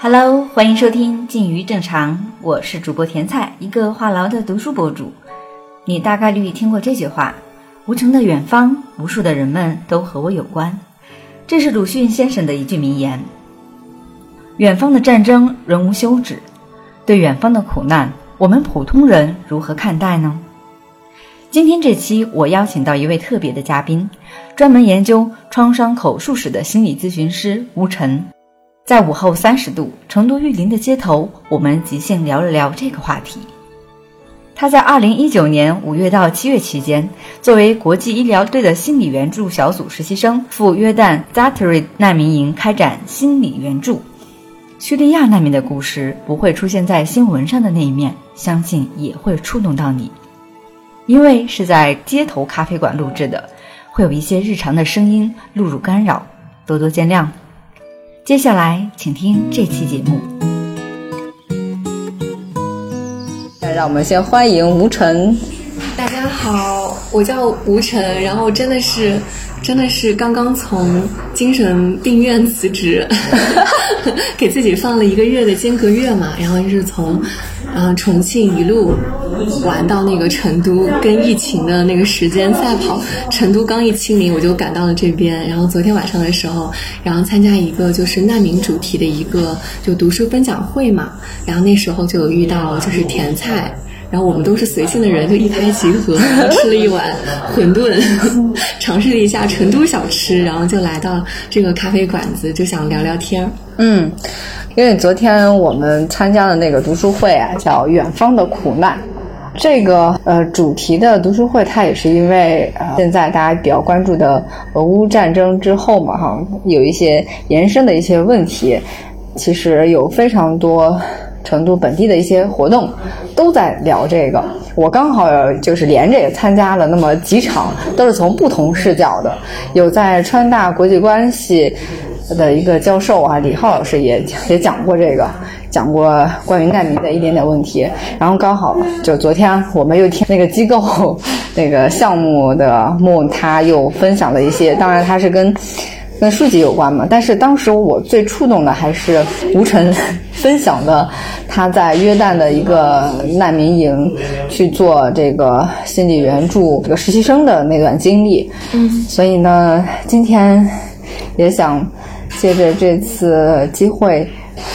Hello，欢迎收听《近于正常》，我是主播甜菜，一个话痨的读书博主。你大概率听过这句话：“无穷的远方，无数的人们都和我有关。”这是鲁迅先生的一句名言。远方的战争仍无休止，对远方的苦难，我们普通人如何看待呢？今天这期我邀请到一位特别的嘉宾，专门研究创伤口述史的心理咨询师吴晨。在午后三十度，成都玉林的街头，我们即兴聊了聊这个话题。他在二零一九年五月到七月期间，作为国际医疗队的心理援助小组实习生，赴约旦 Zaatari 难民营开展心理援助。叙利亚难民的故事不会出现在新闻上的那一面，相信也会触动到你。因为是在街头咖啡馆录制的，会有一些日常的声音录入干扰，多多见谅。接下来，请听这期节目。让我们先欢迎吴晨。大家好，我叫吴晨，然后真的是，真的是刚刚从精神病院辞职，给自己放了一个月的间隔月嘛，然后就是从，然后，重庆一路玩到那个成都，跟疫情的那个时间赛跑，成都刚一清零，我就赶到了这边，然后昨天晚上的时候，然后参加一个就是难民主题的一个就读书分享会嘛，然后那时候就有遇到就是甜菜。然后我们都是随性的人，就一拍即合，吃了一碗馄饨，尝试了一下成都小吃，然后就来到这个咖啡馆子，就想聊聊天儿。嗯，因为昨天我们参加的那个读书会啊，叫《远方的苦难》，这个呃主题的读书会，它也是因为呃现在大家比较关注的俄乌战争之后嘛，哈，有一些延伸的一些问题，其实有非常多。成都本地的一些活动都在聊这个，我刚好就是连着也参加了那么几场，都是从不同视角的。有在川大国际关系的一个教授啊，李浩老师也也讲过这个，讲过关于难民的一点点问题。然后刚好就昨天我们又听那个机构那个项目的木，他又分享了一些，当然他是跟。跟书籍有关嘛？但是当时我最触动的还是吴晨 分享的他在约旦的一个难民营去做这个心理援助这个实习生的那段经历。嗯，所以呢，今天也想借着这次机会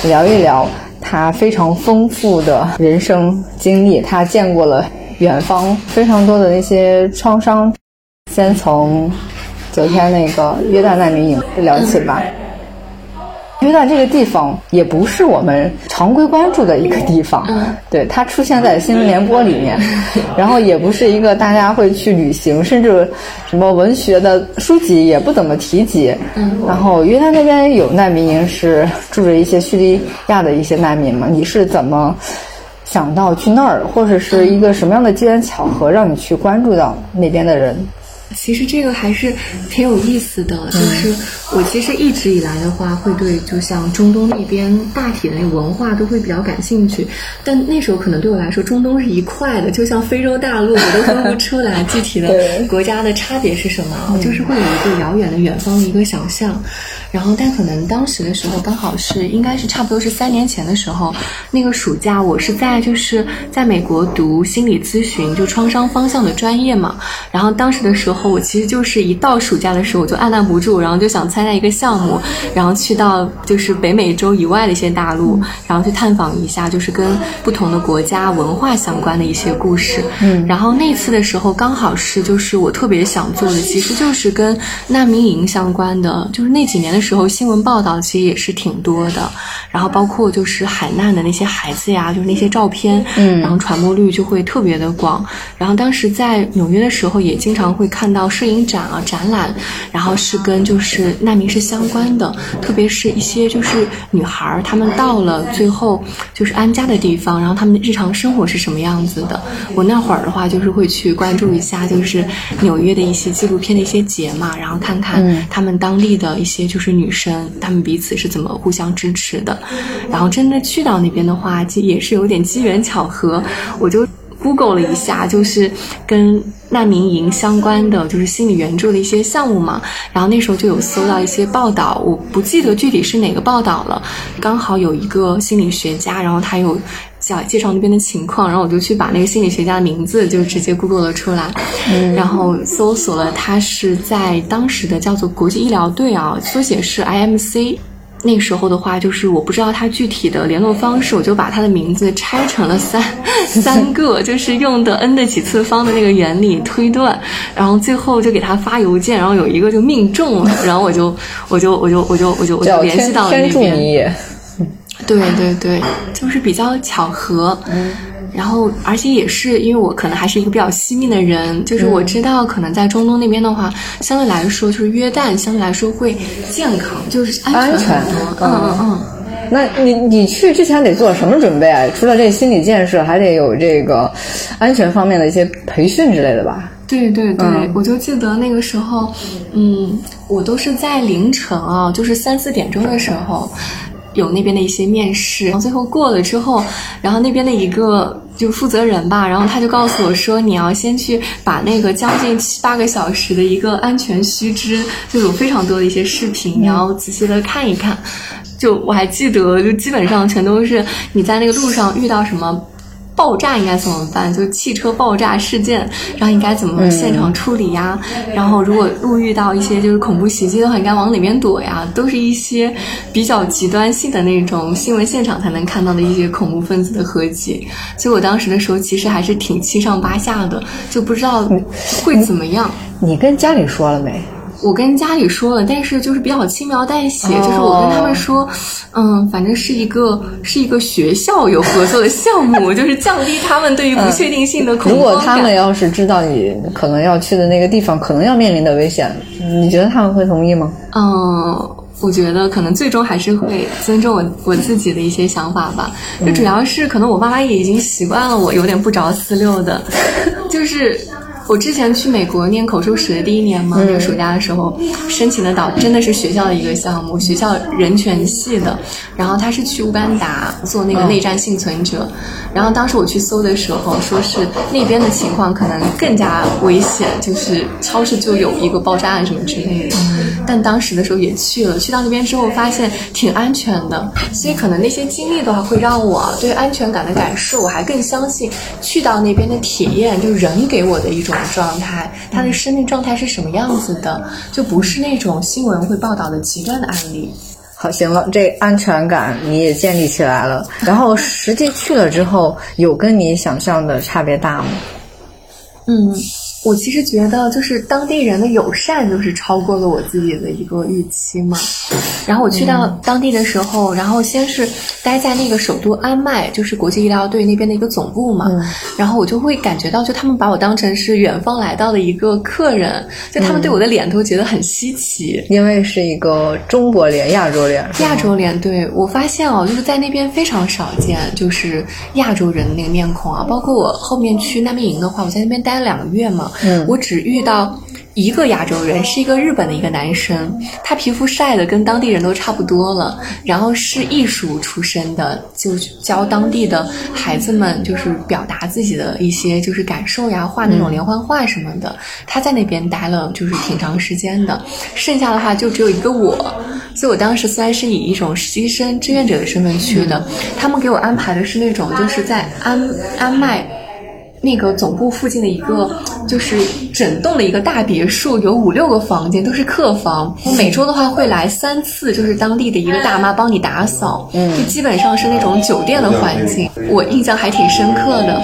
聊一聊他非常丰富的人生经历。他见过了远方非常多的那些创伤。先从。昨天那个约旦难民营聊起吧。约旦这个地方也不是我们常规关注的一个地方，对它出现在新闻联播里面，然后也不是一个大家会去旅行，甚至什么文学的书籍也不怎么提及。然后约旦那边有难民营，是住着一些叙利亚的一些难民嘛？你是怎么想到去那儿，或者是一个什么样的机缘巧合让你去关注到那边的人？其实这个还是挺有意思的，就是我其实一直以来的话，会对就像中东那边大体的那个文化都会比较感兴趣，但那时候可能对我来说，中东是一块的，就像非洲大陆，我都分不出来 具体的国家的差别是什么，就是会有一个遥远的远方的一个想象。然后，但可能当时的时候刚好是应该是差不多是三年前的时候，那个暑假我是在就是在美国读心理咨询，就创伤方向的专业嘛。然后当时的时候，我其实就是一到暑假的时候，我就按捺不住，然后就想参加一个项目，然后去到就是北美洲以外的一些大陆，然后去探访一下，就是跟不同的国家文化相关的一些故事。嗯。然后那次的时候，刚好是就是我特别想做的，其实就是跟难民营相关的，就是那几年的。时候新闻报道其实也是挺多的，然后包括就是海难的那些孩子呀，就是那些照片，嗯，然后传播率就会特别的广。然后当时在纽约的时候，也经常会看到摄影展啊、展览，然后是跟就是难民是相关的，特别是一些就是女孩儿，她们到了最后就是安家的地方，然后她们的日常生活是什么样子的。我那会儿的话，就是会去关注一下，就是纽约的一些纪录片的一些节嘛，然后看看他们当地的一些就是。女生，她们彼此是怎么互相支持的？然后真的去到那边的话，其实也是有点机缘巧合，我就 Google 了一下，就是跟难民营相关的，就是心理援助的一些项目嘛。然后那时候就有搜到一些报道，我不记得具体是哪个报道了。刚好有一个心理学家，然后他有讲介绍那边的情况，然后我就去把那个心理学家的名字就直接 Google 了出来，然后搜索了他是在当时的叫做国际医疗队啊，缩写是 IMC。那时候的话，就是我不知道他具体的联络方式，我就把他的名字拆成了三 三个，就是用的 n 的几次方的那个原理推断，然后最后就给他发邮件，然后有一个就命中了，然后我就我就我就我就我就我就联系到了那边。对对对，就是比较巧合。然后，而且也是因为我可能还是一个比较惜命的人，就是我知道可能在中东那边的话，相对来说就是约旦相对来说会健康，就是安全很多。嗯嗯嗯。那你你去之前得做什么准备啊？除了这心理建设，还得有这个安全方面的一些培训之类的吧？对对对，我就记得那个时候，嗯，我都是在凌晨啊，就是三四点钟的时候。有那边的一些面试，然后最后过了之后，然后那边的一个就负责人吧，然后他就告诉我说，你要先去把那个将近七八个小时的一个安全须知，就有非常多的一些视频，你要仔细的看一看。就我还记得，就基本上全都是你在那个路上遇到什么。爆炸应该怎么办？就汽车爆炸事件，然后应该怎么现场处理呀？然后如果路遇到一些就是恐怖袭击的话，应该往里面躲呀？都是一些比较极端性的那种新闻现场才能看到的一些恐怖分子的合集。所以我当时的时候其实还是挺七上八下的，就不知道会怎么样。你跟家里说了没？我跟家里说了，但是就是比较轻描淡写，就是我跟他们说，嗯，反正是一个是一个学校有合作的项目，就是降低他们对于不确定性的恐慌如果他们要是知道你可能要去的那个地方可能要面临的危险，你觉得他们会同意吗？嗯，我觉得可能最终还是会尊重我我自己的一些想法吧。就主要是可能我爸妈也已经习惯了我有点不着四六的，就是。我之前去美国念口述史的第一年嘛，那个暑假的时候申请的导真的是学校的一个项目，学校人权系的。然后他是去乌干达做那个内战幸存者。然后当时我去搜的时候，说是那边的情况可能更加危险，就是超市就有一个爆炸案什么之类的。但当时的时候也去了，去到那边之后发现挺安全的，所以可能那些经历的话会让我对安全感的感受，我还更相信去到那边的体验，就是人给我的一种。状态，他的生命状态是什么样子的？就不是那种新闻会报道的极端的案例。好，行了，这安全感你也建立起来了。然后实际去了之后，有跟你想象的差别大吗？嗯。我其实觉得，就是当地人的友善，就是超过了我自己的一个预期嘛。然后我去到当地的时候，然后先是待在那个首都安迈，就是国际医疗队那边的一个总部嘛。然后我就会感觉到，就他们把我当成是远方来到的一个客人，就他们对我的脸都觉得很稀奇，因为是一个中国脸、亚洲脸。亚洲脸，对我发现哦，就是在那边非常少见，就是亚洲人的那个面孔啊。包括我后面去难民营的话，我在那边待了两个月嘛。嗯，我只遇到一个亚洲人，是一个日本的一个男生，他皮肤晒的跟当地人都差不多了，然后是艺术出身的，就教当地的孩子们，就是表达自己的一些就是感受呀，画那种连环画什么的。他在那边待了就是挺长时间的，剩下的话就只有一个我，所以我当时虽然是以一种实习生志愿者的身份去的，他们给我安排的是那种就是在安安麦。那个总部附近的一个，就是整栋的一个大别墅，有五六个房间，都是客房。我每周的话会来三次，就是当地的一个大妈帮你打扫，嗯，就基本上是那种酒店的环境，我印象还挺深刻的。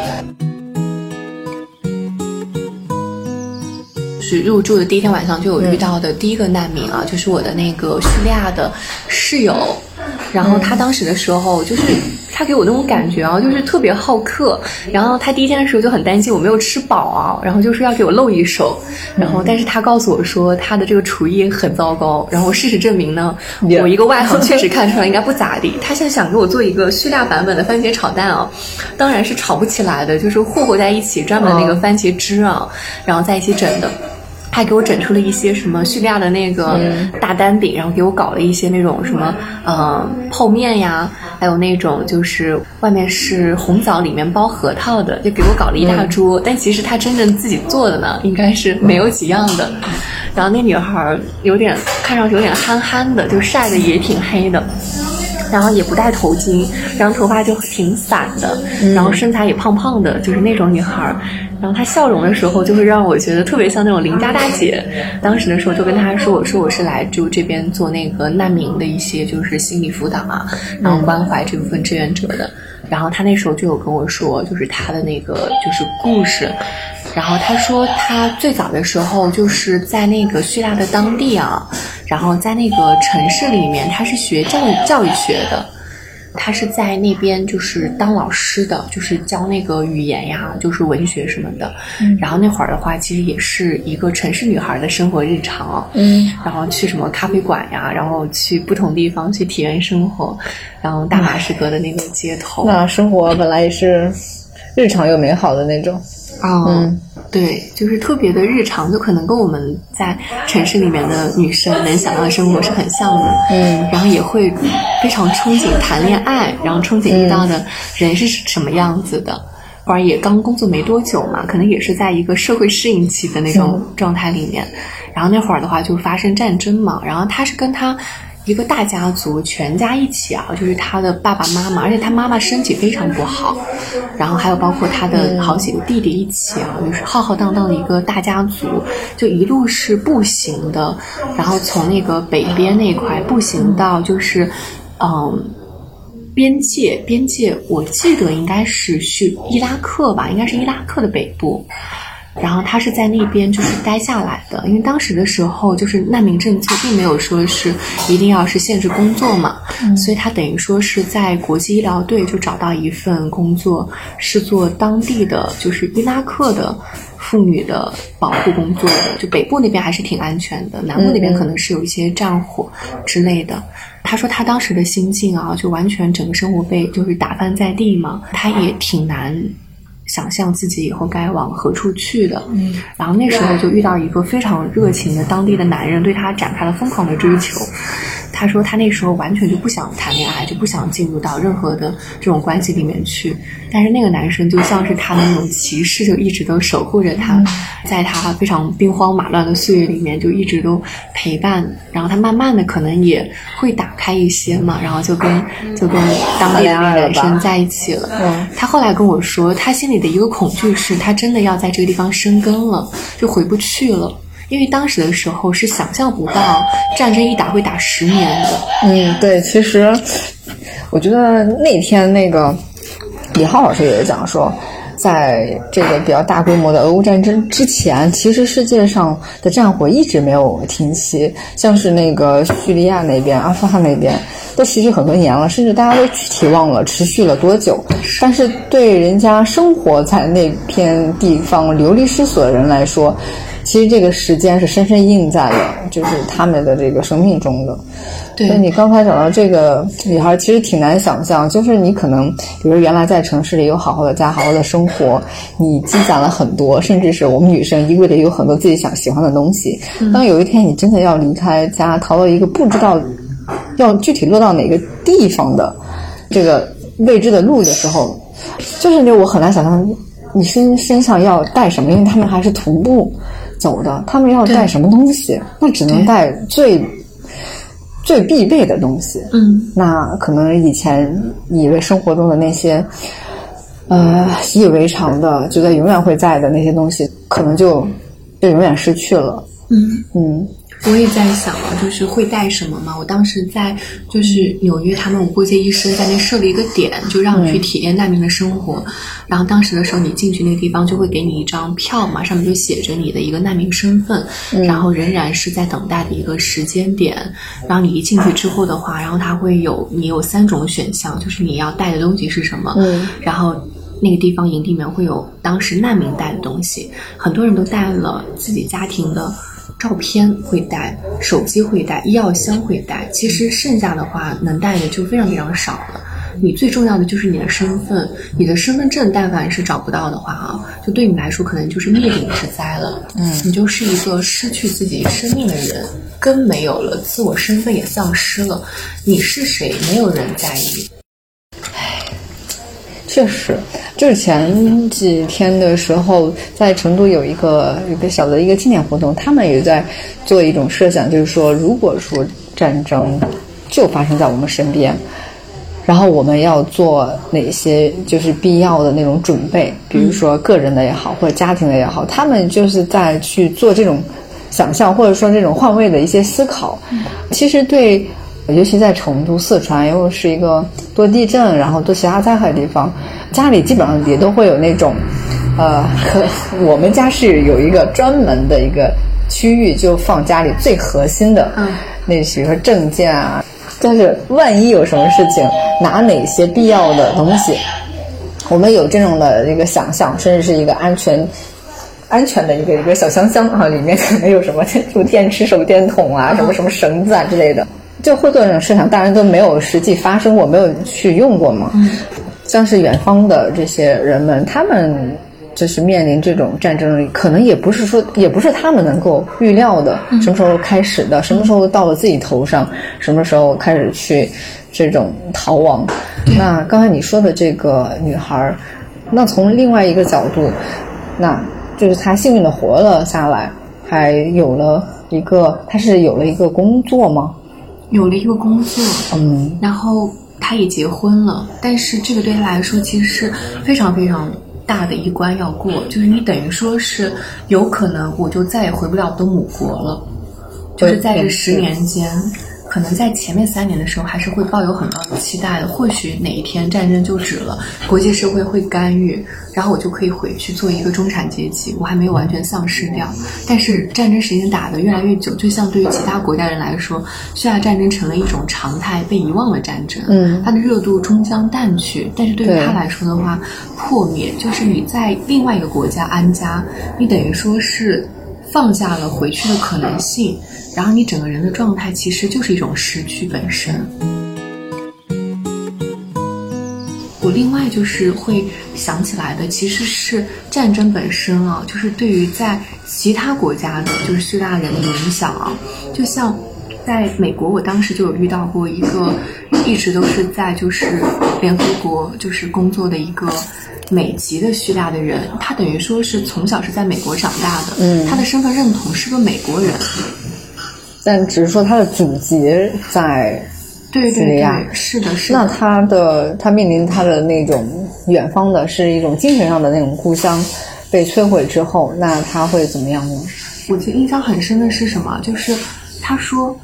是入住的第一天晚上就有遇到的第一个难民啊，就是我的那个叙利亚的室友，然后他当时的时候就是。他给我那种感觉啊，就是特别好客。然后他第一天的时候就很担心我没有吃饱啊，然后就说要给我露一手。然后，但是他告诉我说他的这个厨艺很糟糕。然后事实证明呢，我一个外行确实看出来应该不咋地。他现在想给我做一个叙利亚版本的番茄炒蛋啊，当然是炒不起来的，就是和和在一起，专门那个番茄汁啊，然后在一起整的。还给我整出了一些什么叙利亚的那个大单饼，然后给我搞了一些那种什么呃泡面呀。还有那种就是外面是红枣，里面包核桃的，就给我搞了一大桌。但其实她真正自己做的呢，应该是没有几样的。然后那女孩有点看上去有点憨憨的，就晒的也挺黑的。然后也不戴头巾，然后头发就挺散的，然后身材也胖胖的，就是那种女孩儿。然后她笑容的时候，就会让我觉得特别像那种邻家大姐。当时的时候就跟她说：“我说我是来就这边做那个难民的一些就是心理辅导啊，然后关怀这部分志愿者的。”然后她那时候就有跟我说，就是她的那个就是故事。然后她说她最早的时候就是在那个叙利亚的当地啊。然后在那个城市里面，他是学教育教育学的，他是在那边就是当老师的，就是教那个语言呀，就是文学什么的。然后那会儿的话，其实也是一个城市女孩的生活日常。嗯，然后去什么咖啡馆呀，然后去不同地方去体验生活，然后大马士革的那个街头。那生活本来也是日常又美好的那种。嗯，对，就是特别的日常，就可能跟我们在城市里面的女生能想到的生活是很像的。嗯，然后也会非常憧憬谈恋爱，然后憧憬遇到的人是什么样子的。或者也刚工作没多久嘛，可能也是在一个社会适应期的那种状态里面。然后那会儿的话就发生战争嘛，然后他是跟他。一个大家族，全家一起啊，就是他的爸爸妈妈，而且他妈妈身体非常不好，然后还有包括他的好几个弟弟一起啊，就是浩浩荡荡的一个大家族，就一路是步行的，然后从那个北边那块步行到就是，嗯，边界边界，我记得应该是去伊拉克吧，应该是伊拉克的北部。然后他是在那边就是待下来的，因为当时的时候就是难民政策并没有说是一定要是限制工作嘛，所以他等于说是在国际医疗队就找到一份工作，是做当地的就是伊拉克的妇女的保护工作的，就北部那边还是挺安全的，南部那边可能是有一些战火之类的。他说他当时的心境啊，就完全整个生活被就是打翻在地嘛，他也挺难。想象自己以后该往何处去的，嗯，然后那时候就遇到一个非常热情的当地的男人，对他展开了疯狂的追求。他说他那时候完全就不想谈恋爱，就不想进入到任何的这种关系里面去。但是那个男生就像是他的那种骑士，就一直都守护着他，在他非常兵荒马乱的岁月里面，就一直都陪伴。然后他慢慢的可能也会打开一些嘛，然后就跟就跟当地的那个男生在一起了。他后来跟我说，他心里的一个恐惧是他真的要在这个地方生根了，就回不去了。因为当时的时候是想象不到战争一打会打十年的。嗯，对，其实我觉得那天那个李浩老师也讲说，在这个比较大规模的俄乌战争之前，其实世界上的战火一直没有停息，像是那个叙利亚那边、阿富汗那边都持续很多年了，甚至大家都具体忘了持续了多久。但是对人家生活在那片地方流离失所的人来说，其实这个时间是深深印在了，就是他们的这个生命中的。对，所以你刚才讲到这个女孩，其实挺难想象，就是你可能，比如原来在城市里有好好的家、好好的生活，你积攒了很多，甚至是我们女生衣柜里有很多自己想喜欢的东西。当有一天你真的要离开家，逃到一个不知道要具体落到哪个地方的这个未知的路的时候，就是那我很难想象你身身上要带什么，因为他们还是徒步。走的，他们要带什么东西？那只能带最最必备的东西。嗯，那可能以前以为生活中的那些，呃，习以为常的，觉得永远会在的那些东西，可能就就永远失去了。嗯嗯。我也在想啊，就是会带什么嘛？我当时在就是纽约，他们无国界医生在那设了一个点，就让你去体验难民的生活。然后当时的时候，你进去那个地方就会给你一张票嘛，上面就写着你的一个难民身份，然后仍然是在等待的一个时间点。然后你一进去之后的话，然后他会有你有三种选项，就是你要带的东西是什么。嗯。然后那个地方营地里面会有当时难民带的东西，很多人都带了自己家庭的。照片会带，手机会带，医药箱会带。其实剩下的话能带的就非常非常少了。你最重要的就是你的身份，你的身份证，但凡是找不到的话啊，就对你来说可能就是灭顶之灾了。嗯，你就是一个失去自己生命的人，根没有了，自我身份也丧失了。你是谁？没有人在意。唉确实，就是前几天的时候，在成都有一个一个小的一个纪念活动，他们也在做一种设想，就是说，如果说战争就发生在我们身边，然后我们要做哪些就是必要的那种准备，比如说个人的也好，或者家庭的也好，他们就是在去做这种想象，或者说这种换位的一些思考。其实对。尤其在成都、四川，又是一个多地震，然后多其他灾害的地方，家里基本上也都会有那种，呃，我们家是有一个专门的一个区域，就放家里最核心的嗯那比如说证件啊。但是万一有什么事情，拿哪些必要的东西，我们有这种的一个想象，甚至是一个安全、安全的一个一个小箱箱啊，里面可能有什么助电池手电筒啊，什么什么绳子啊之类的。就会做这种设想，大家都没有实际发生过，没有去用过嘛。像是远方的这些人们，他们就是面临这种战争，可能也不是说，也不是他们能够预料的，什么时候开始的，什么时候到了自己头上，什么时候开始去这种逃亡。那刚才你说的这个女孩，那从另外一个角度，那就是她幸运的活了下来，还有了一个，她是有了一个工作吗？有了一个工作，嗯，然后他也结婚了，但是这个对他来说其实是非常非常大的一关要过，就是你等于说是有可能我就再也回不了我的母国了，就是在这十年间。可能在前面三年的时候，还是会抱有很高的期待的。或许哪一天战争就止了，国际社会会干预，然后我就可以回去做一个中产阶级，我还没有完全丧失掉。但是战争时间打得越来越久，就像对于其他国家人来说，叙利亚战争成了一种常态，被遗忘了战争。嗯，它的热度终将淡去。但是对于他来说的话，破灭就是你在另外一个国家安家，你等于说是放下了回去的可能性。然后你整个人的状态其实就是一种失去本身。我另外就是会想起来的，其实是战争本身啊，就是对于在其他国家的，就是叙利亚人的影响啊。就像在美国，我当时就有遇到过一个一直都是在就是联合国就是工作的一个美籍的叙利亚的人，他等于说是从小是在美国长大的，嗯，他的身份认同是个美国人。但只是说他的祖籍在叙利亚，是的，是的。那他的他面临他的那种远方的，是一种精神上的那种故乡被摧毁之后，那他会怎么样呢？我记得印象很深的是什么？就是他说。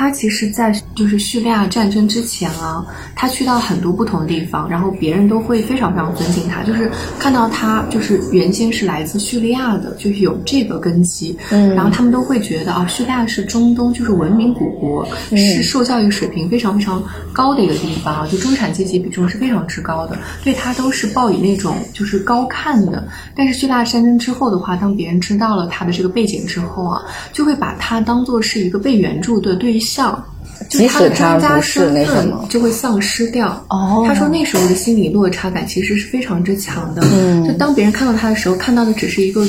他其实，在就是叙利亚战争之前啊，他去到很多不同的地方，然后别人都会非常非常尊敬他，就是看到他就是原先是来自叙利亚的，就是有这个根基，嗯，然后他们都会觉得啊，叙利亚是中东就是文明古国，是受教育水平非常非常高的一个地方啊，就中产阶级比重是非常之高的，对他都是抱以那种就是高看的。但是叙利亚战争之后的话，当别人知道了他的这个背景之后啊，就会把他当做是一个被援助的对。像，就他的专家身份就会丧失掉。哦，他说那时候的心理落差感其实是非常之强的。嗯，就当别人看到他的时候，看到的只是一个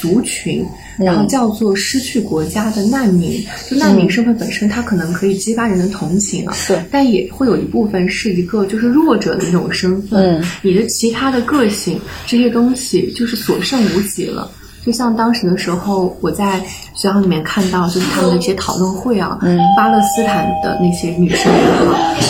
族群，然后叫做失去国家的难民。就难民身份本身，他可能可以激发人的同情啊。是，但也会有一部分是一个就是弱者的那种身份。嗯，你的其他的个性这些东西就是所剩无几了。就像当时的时候，我在学校里面看到，就是他们的一些讨论会啊，巴勒斯坦的那些女生也好，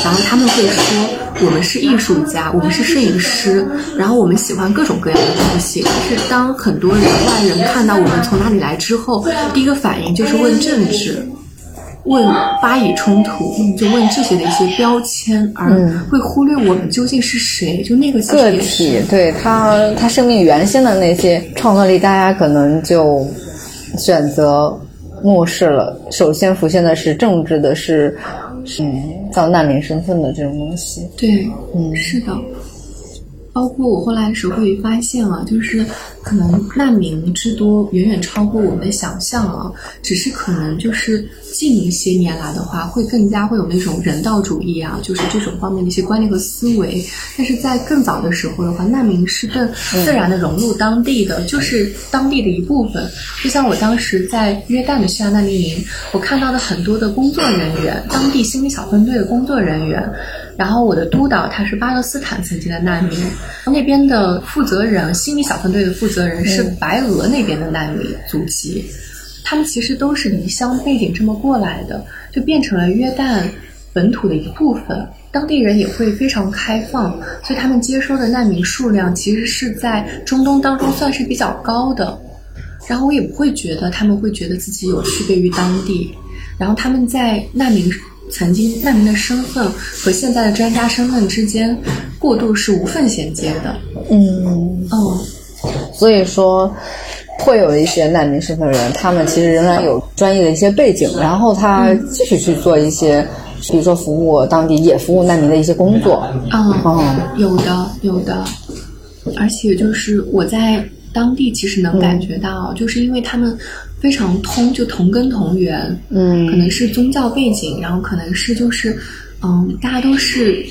然后他们会说，我们是艺术家，我们是摄影师，然后我们喜欢各种各样的东西。但是当很多人外人看到我们从哪里来之后，第一个反应就是问政治。问巴以冲突，就问这些的一些标签，而会忽略我们究竟是谁。就那个个体，对他他生命原先的那些创造力，大家可能就选择漠视了。首先浮现的是政治的，是嗯，造难民身份的这种东西。对，嗯，是的。包括我后来的时候会发现啊，就是可能难民之多远远超过我们的想象啊，只是可能就是近一些年来的话，会更加会有那种人道主义啊，就是这种方面的一些观念和思维。但是在更早的时候的话，难民是更自然的融入当地的，就是当地的一部分。就像我当时在约旦的叙利亚难民营，我看到的很多的工作人员，当地心理小分队的工作人员。然后我的督导他是巴勒斯坦曾经的难民，那边的负责人心理小分队的负责人是白俄那边的难民祖籍，他们其实都是离乡背景这么过来的，就变成了约旦本土的一部分。当地人也会非常开放，所以他们接收的难民数量其实是在中东当中算是比较高的。然后我也不会觉得他们会觉得自己有区别于当地，然后他们在难民。曾经难民的身份和现在的专家身份之间过渡是无缝衔接的。嗯嗯，所以说会有一些难民身份人，他们其实仍然有专业的一些背景，然后他继续去做一些，比如说服务当地也服务难民的一些工作。嗯，有的有的，而且就是我在当地其实能感觉到，就是因为他们。非常通，就同根同源，嗯，可能是宗教背景，然后可能是就是，嗯，大家都是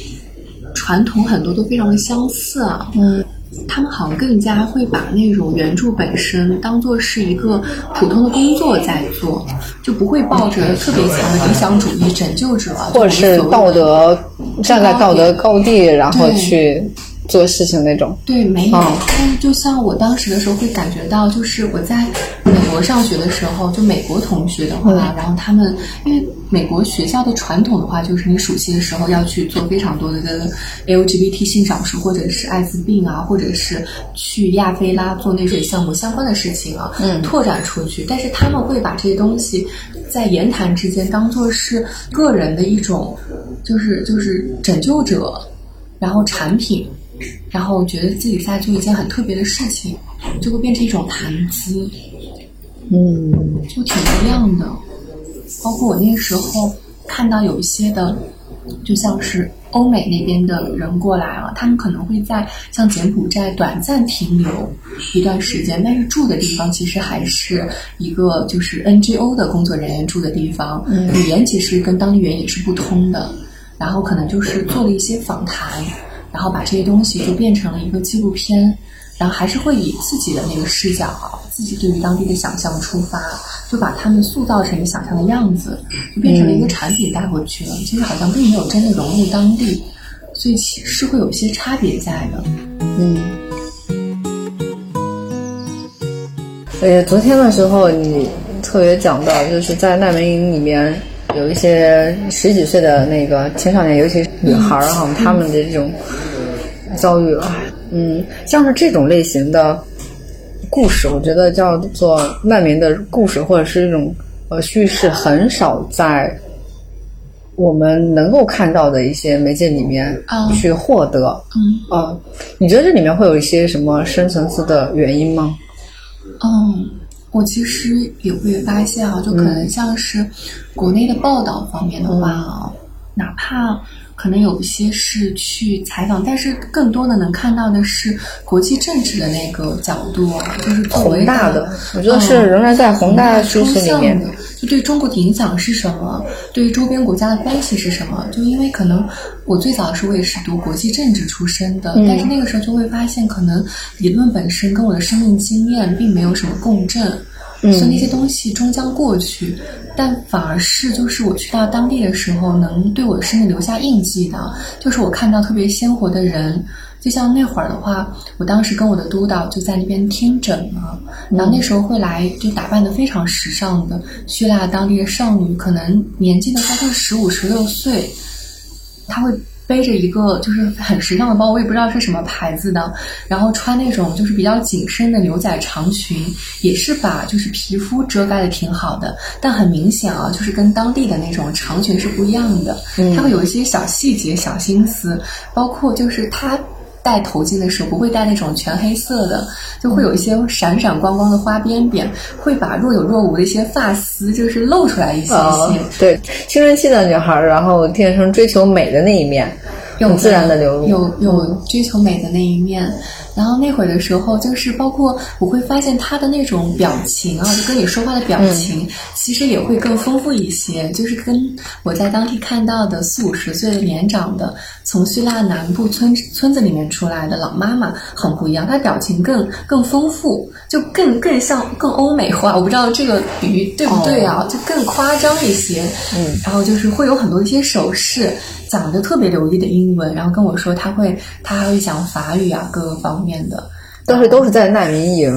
传统很多都非常的相似啊，嗯，他们好像更加会把那种原著本身当做是一个普通的工作在做，就不会抱着特别强的理想主义、拯救者，或者是道德站在道德高地，然后去。做事情那种，对，没有。但是就像我当时的时候会感觉到，就是我在美国上学的时候，就美国同学的话，然后他们因为美国学校的传统的话，就是你暑期的时候要去做非常多的跟 LGBT 性少数或者是艾滋病啊，或者是去亚非拉做那水项目相关的事情啊，嗯，拓展出去。但是他们会把这些东西在言谈之间当做是个人的一种，就是就是拯救者，然后产品。然后觉得自己在做一件很特别的事情，就会变成一种谈资，嗯，就挺不一样的。包括我那个时候看到有一些的，就像是欧美那边的人过来了，他们可能会在像柬埔寨短暂停留一段时间，但是住的地方其实还是一个就是 NGO 的工作人员住的地方，语言其实跟当地人也是不通的，然后可能就是做了一些访谈。然后把这些东西就变成了一个纪录片，然后还是会以自己的那个视角，自己对于当地的想象出发，就把他们塑造成你想象的样子，就变成了一个产品带回去了。其实好像并没有真的融入当地，所以其实会有一些差别在的。嗯。呃，昨天的时候你特别讲到，就是在难民营里面有一些十几岁的那个青少年，尤其是女孩儿哈，他们的这种。遭遇了，嗯，像是这种类型的故事，我觉得叫做难民的故事，或者是一种呃叙事，很少在我们能够看到的一些媒介里面去获得。嗯，啊，你觉得这里面会有一些什么深层次的原因吗？嗯，我其实也会发现啊，就可能像是国内的报道方面的话啊，哪怕。可能有一些是去采访，但是更多的能看到的是国际政治的那个角度，就是宏大的，我觉得是仍然在宏大叙事里面的。就对中国的影响是什么？对于周边国家的关系是什么？就因为可能我最早的时候我也是读国际政治出身的，但是那个时候就会发现，可能理论本身跟我的生命经验并没有什么共振。所以那些东西终将过去，但反而是就是我去到当地的时候，能对我生命留下印记的，就是我看到特别鲜活的人。就像那会儿的话，我当时跟我的督导就在那边听诊嘛，然后那时候会来就打扮的非常时尚的叙利亚当地的少女，可能年纪的话就十五十六岁，她会。背着一个就是很时尚的包，我也不知道是什么牌子的，然后穿那种就是比较紧身的牛仔长裙，也是把就是皮肤遮盖的挺好的，但很明显啊，就是跟当地的那种长裙是不一样的，它会有一些小细节、小心思，包括就是它。戴头巾的时候不会戴那种全黑色的，就会有一些闪闪光光的花边边，会把若有若无的一些发丝就是露出来一些些。对，青春期的女孩，然后天生追求美的那一面，有自然的流露。有有追求美的那一面，然后那会儿的时候，就是包括我会发现他的那种表情啊，就跟你说话的表情，其实也会更丰富一些，就是跟我在当地看到的四五十岁的年长的从叙利亚南部村村子里面出来的老妈妈很不一样，她表情更更丰富，就更更像更欧美化。我不知道这个比喻对不对啊？就更夸张一些。嗯，然后就是会有很多一些手势，讲的特别流利的英文，然后跟我说他会他还会讲法语啊，各个方面的。但是都是在难民营，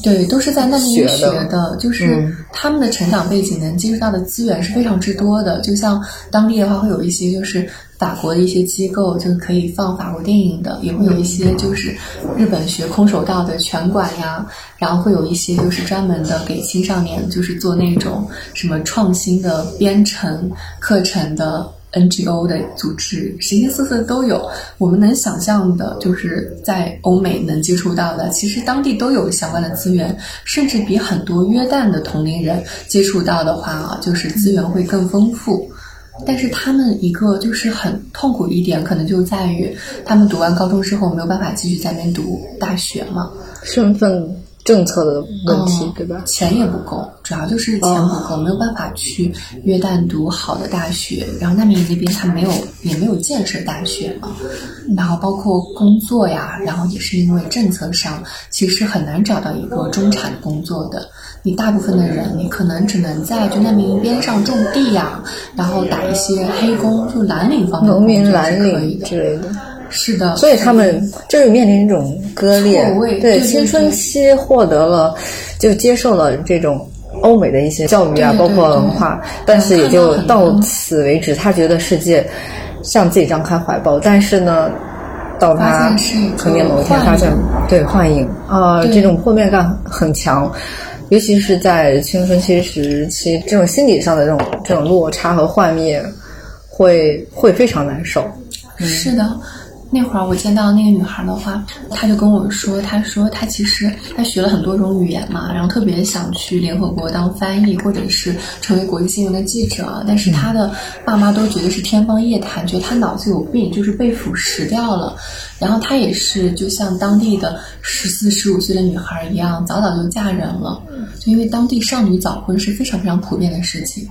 对，都是在难民营学学的的，就是嗯他们的成长背景能接触到的资源是非常之多的。就像当地的话，会有一些就是法国的一些机构，就是可以放法国电影的，也会有一些就是日本学空手道的拳馆呀，然后会有一些就是专门的给青少年就是做那种什么创新的编程课程的 NGO 的组织，形形色色都有。我们能想象的，就是在欧美能接触到的，其实当地都有相关的资源，甚至比很多约旦的同龄人接触到的话啊，就是资源会更丰富。但是他们一个就是很痛苦一点，可能就在于他们读完高中之后没有办法继续在那边读大学嘛，身份政策的问题，嗯对吧？钱也不够，主要就是钱不够，没有办法去约旦读好的大学。然后难民营那边他没有也没有建设大学嘛，然后包括工作呀，然后也是因为政策上其实很难找到一个中产工作的。你大部分的人，你可能只能在就难民营边上种地呀，然后打一些黑工，就蓝领方面的农民蓝。领之类的，是的，所以他们就是面临一种割裂。对，青春期获得了，就接受了这种欧美的一些教育啊，包括文化，但是也就到此为止。他觉得世界向自己张开怀抱，但是呢，到他成年某一天发现，对幻影啊、对这种破灭感很强。尤其是在青春期时期，这种心理上的这种这种落差和幻灭，会会非常难受。是的，那会儿我见到那个女孩的话，她就跟我说，她说她其实她学了很多种语言嘛，然后特别想去联合国当翻译，或者是成为国际新闻的记者，但是她的爸妈都觉得是天方夜谭，觉得她脑子有病，就是被腐蚀掉了。然后她也是就像当地的十四、十五岁的女孩一样，早早就嫁人了，就因为当地少女早婚是非常非常普遍的事情。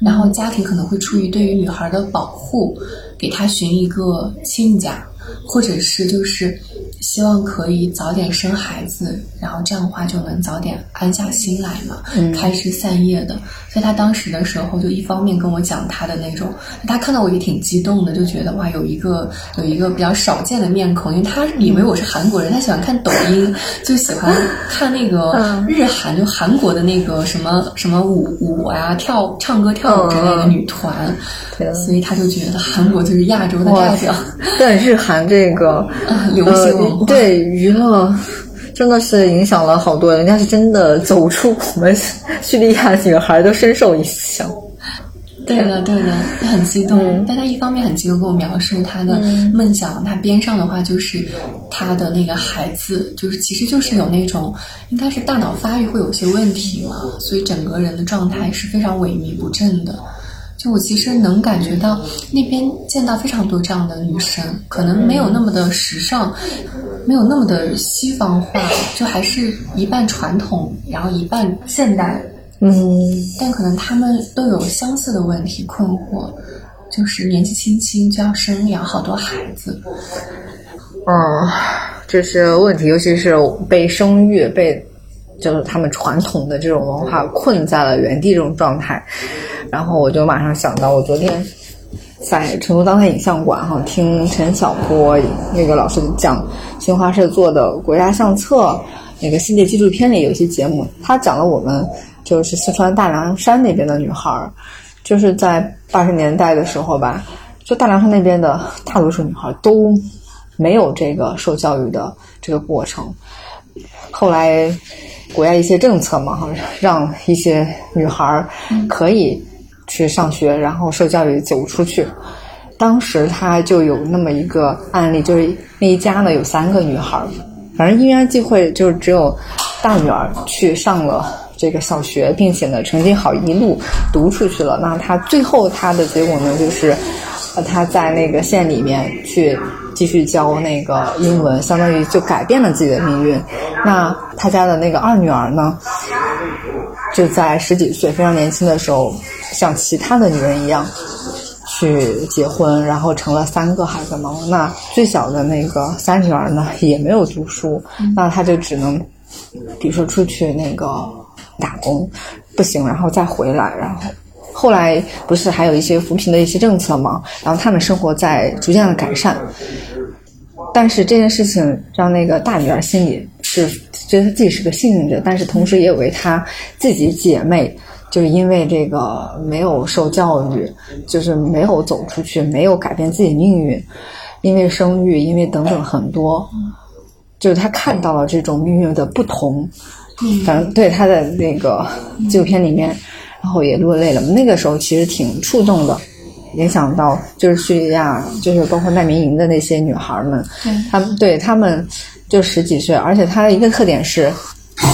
然后家庭可能会出于对于女孩的保护，给她寻一个亲家，或者是就是希望可以早点生孩子，然后这样的话就能早点安下心来嘛，开枝散叶的。所以他当时的时候就一方面跟我讲他的那种，他看到我也挺激动的，就觉得哇有一个有一个比较少见的面孔，因为他以为我是韩国人，他喜欢看抖音，就喜欢看那个日韩，就韩国的那个什么什么舞舞啊、跳唱歌跳舞之类的女团，所以他就觉得韩国就是亚洲的代表。对日韩这个啊流行文对娱乐真的是影响了好多人，人家是真的走出我们叙利亚女孩都深受影响。对的，对的，很激动。但他一方面很激动，跟我描述他的梦想。他边上的话就是他的那个孩子，就是其实就是有那种应该是大脑发育会有些问题嘛，所以整个人的状态是非常萎靡不振的。就我其实能感觉到那边见到非常多这样的女生，可能没有那么的时尚，没有那么的西方化，就还是一半传统，然后一半现代。嗯，但可能他们都有相似的问题困惑，就是年纪轻轻就要生养好多孩子。嗯，这是问题，尤其是被生育、被就是他们传统的这种文化困在了原地这种状态。然后我就马上想到，我昨天在成都当代影像馆哈听陈晓波那个老师讲新华社做的国家相册那个系列纪录片里有一期节目，他讲了我们就是四川大凉山那边的女孩，就是在八十年代的时候吧，就大凉山那边的大多数女孩都没有这个受教育的这个过程。后来国家一些政策嘛，哈，让一些女孩可以去上学，然后受教育走出去。当时他就有那么一个案例，就是那一家呢有三个女孩，反正因缘际会，就是只有大女儿去上了这个小学，并且呢成绩好，一路读出去了。那他最后他的结果呢，就是他在那个县里面去继续教那个英文，相当于就改变了自己的命运。那他家的那个二女儿呢，就在十几岁非常年轻的时候，像其他的女人一样去结婚，然后成了三个孩子嘛。那最小的那个三女儿呢，也没有读书，那她就只能，比如说出去那个打工，不行，然后再回来，然后。后来不是还有一些扶贫的一些政策嘛？然后他们生活在逐渐的改善，但是这件事情让那个大女儿心里是觉得自己是个幸运者，但是同时也为她自己姐妹，就是因为这个没有受教育，就是没有走出去，没有改变自己命运，因为生育，因为等等很多，就是他看到了这种命运的不同。反正对他的那个纪录片里面。然后也落泪了。那个时候其实挺触动的，影响到就是叙利亚，就是包括难民营的那些女孩们，他们对他们就十几岁，而且她的一个特点是，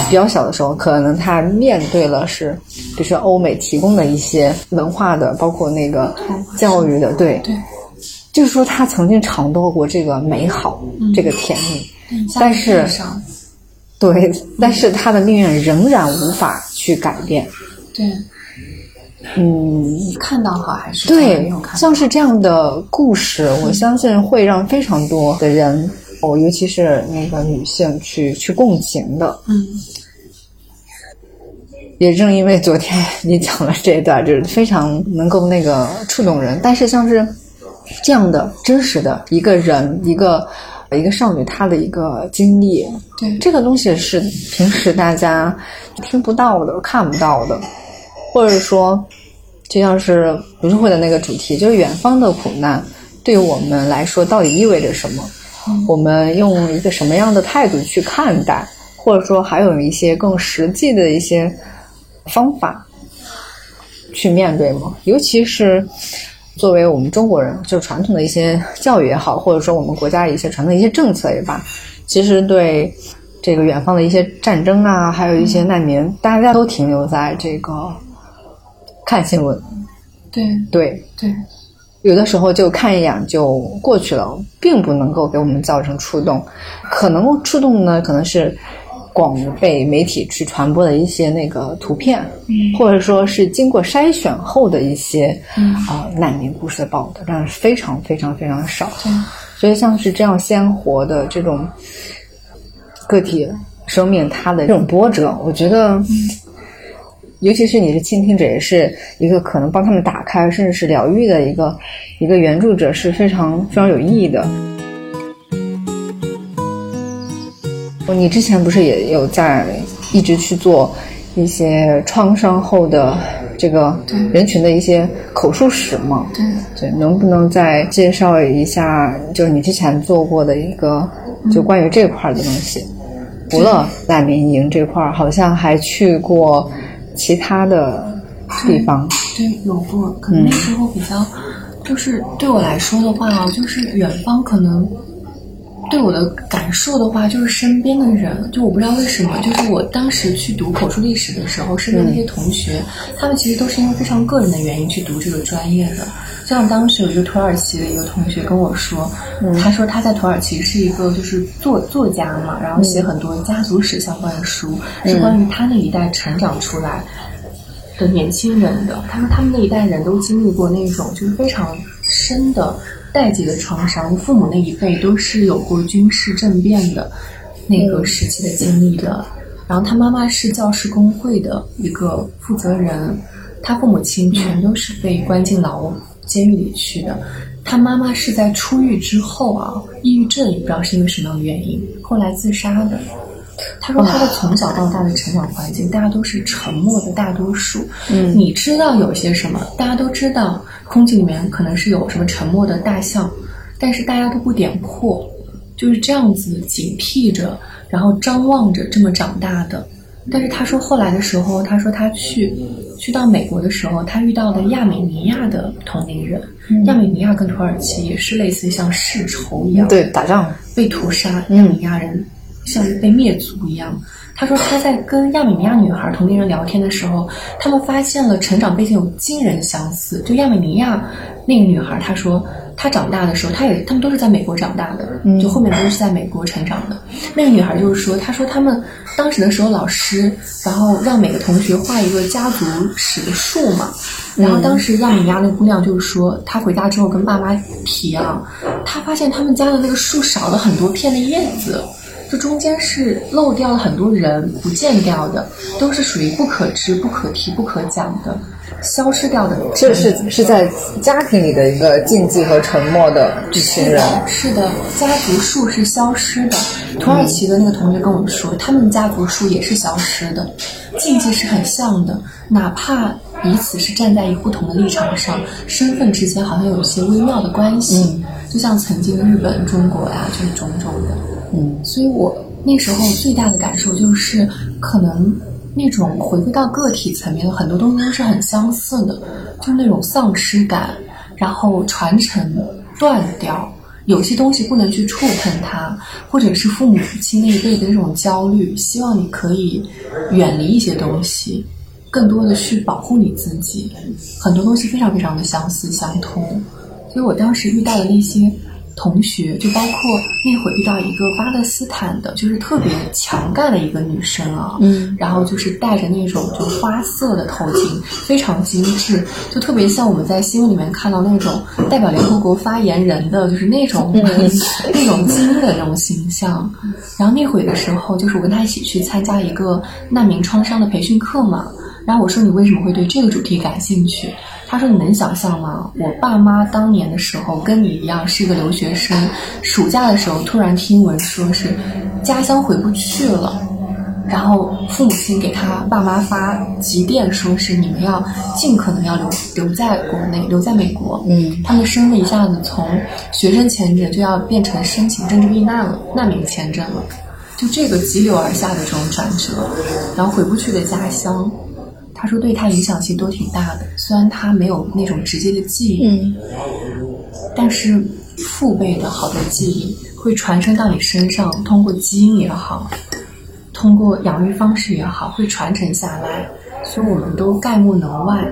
比较小的时候，可能他面对了是，比如说欧美提供的一些文化的，包括那个教育的，对，就是说他曾经尝到过这个美好，这个甜蜜，但是，对，但是他的命运仍然无法去改变，对。嗯，看到好还是对，像是这样的故事，我相信会让非常多的人，哦，尤其是那个女性去去共情的。嗯，也正因为昨天你讲了这一段，就是非常能够那个触动人。但是像是这样的真实的一个人，一个一个少女，她的一个经历，对这个东西是平时大家听不到的，看不到的。或者说，就像是读书会的那个主题，就是远方的苦难，对于我们来说到底意味着什么？我们用一个什么样的态度去看待？或者说，还有一些更实际的一些方法去面对吗？尤其是作为我们中国人，就传统的一些教育也好，或者说我们国家一些传统一些政策也罢，其实对这个远方的一些战争啊，还有一些难民，大家都停留在这个。看新闻，对。对。对，有的时候就看一眼就过去了，并不能够给我们造成触动。可能触动呢，可能是广被媒体去传播的一些那个图片，或者说是经过筛选后的一些啊难民故事的报道，但是非常非常非常少。所以像是这样鲜活的这种个体生命，它的这种波折，我觉得。尤其是你是倾听者，也是一个可能帮他们打开，甚至是疗愈的一个一个援助者，是非常非常有意义的。你之前不是也有在一直去做一些创伤后的这个人群的一些口述史吗？对对，能不能再介绍一下，就是你之前做过的一个就关于这块的东西？除了难民营这块，好像还去过。其他的地方，对，有过。可能那时候比较，就是对我来说的话，就是远方可能对我的感受的话，就是身边的人，就我不知道为什么，就是我当时去读口述历史的时候，身边那些同学，他们其实都是因为非常个人的原因去读这个专业的。像当时有一个土耳其的一个同学跟我说，他说他在土耳其是一个就是作作家嘛，然后写很多家族史相关的书，是关于他那一代成长出来的年轻人的。他说他们那一代人都经历过那种就是非常深的代际的创伤，父母那一辈都是有过军事政变的那个时期的经历的。然后他妈妈是教师工会的一个负责人，他父母亲全都是被关进牢。监狱里去的，他妈妈是在出狱之后啊，抑郁症也不知道是因为什么样的原因，后来自杀的。他说他的从小到大的成长环境，大家都是沉默的大多数。嗯，你知道有些什么？大家都知道，空气里面可能是有什么沉默的大象，但是大家都不点破，就是这样子警惕着，然后张望着这么长大的。但是他说后来的时候，他说他去去到美国的时候，他遇到了亚美尼亚的同龄人，亚美尼亚跟土耳其也是类似像世仇一样，对，打仗被屠杀，亚美尼亚人像被灭族一样。他说他在跟亚美尼亚女孩同龄人聊天的时候，他们发现了成长背景有惊人相似，就亚美尼亚那个女孩她说，她长大的时候，她也他们都是在美国长大的，就后面都是在美国成长的。那个女孩就是说，她说他们当时的时候，老师然后让每个同学画一个家族史的树嘛，然后当时亚米亚那姑娘就是说，她回家之后跟爸妈提啊，她发现他们家的那个树少了很多片的叶子。这中间是漏掉了很多人，不见掉的，都是属于不可知、不可提、不可讲的，消失掉的。这是是在家庭里的一个禁忌和沉默的一群人。是的，家族树是消失的。土耳其的那个同学跟我们说，他们家族树也是消失的，禁忌是很像的，哪怕彼此是站在一个不同的立场上，身份之间好像有一些微妙的关系，嗯就像曾经日本、中国呀，就是种种的。嗯，所以我那时候最大的感受就是，可能那种回归到个体层面的很多东西都是很相似的，就是那种丧失感，然后传承断掉，有些东西不能去触碰它，或者是父母亲那一辈的那种焦虑，希望你可以远离一些东西，更多的去保护你自己，很多东西非常非常的相似相通，所以我当时遇到的那些。同学就包括那会遇到一个巴勒斯坦的，就是特别强干的一个女生啊，嗯，然后就是戴着那种就花色的头巾，非常精致，就特别像我们在新闻里面看到那种代表联合国发言人的，就是那种 那种精的那种形象。然后那会的时候，就是我跟他一起去参加一个难民创伤的培训课嘛，然后我说你为什么会对这个主题感兴趣？他说：“你能想象吗？我爸妈当年的时候跟你一样是一个留学生，暑假的时候突然听闻说是家乡回不去了，然后父母亲给他爸妈发急电，说是你们要尽可能要留留在国内，留在美国。嗯，他们的身份一下子从学生签证就要变成申请政治避难了，难民签证了，就这个急流而下的这种转折，然后回不去的家乡。”他说对他影响其实都挺大的，虽然他没有那种直接的记忆，嗯，但是父辈的好多记忆会传承到你身上，通过基因也好，通过养育方式也好，会传承下来，所以我们都概莫能外。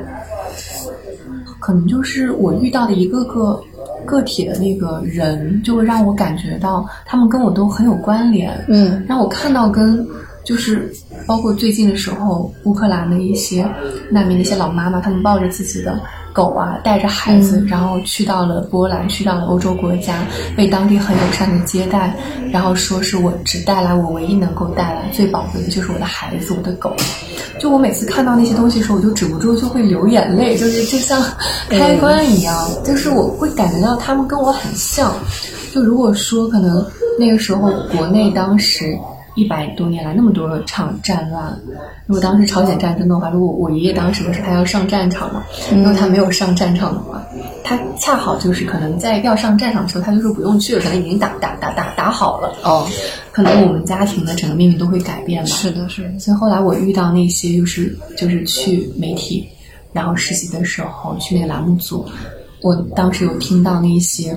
可能就是我遇到的一个个个体的那个人，就会让我感觉到他们跟我都很有关联，嗯，让我看到跟。就是包括最近的时候，乌克兰的一些难民的一些老妈妈，他们抱着自己的狗啊，带着孩子，然后去到了波兰，去到了欧洲国家，被当地很友善的接待，然后说是我只带来我唯一能够带来最宝贵的就是我的孩子，我的狗。就我每次看到那些东西的时候，我就止不住就会流眼泪，就是就像开关一样，就是我会感觉到他们跟我很像。就如果说可能那个时候国内当时。一百多年来那么多场战乱，如果当时朝鲜战争的话，如果我爷爷当时不是他要上战场嘛，如果他没有上战场的话，他恰好就是可能在要上战场的时候，他就说不用去了，可能已经打打打打打好了哦，可能我们家庭的整个命运都会改变吧。是的，是的。所以后来我遇到那些就是就是去媒体然后实习的时候去那个栏目组，我当时有听到那些。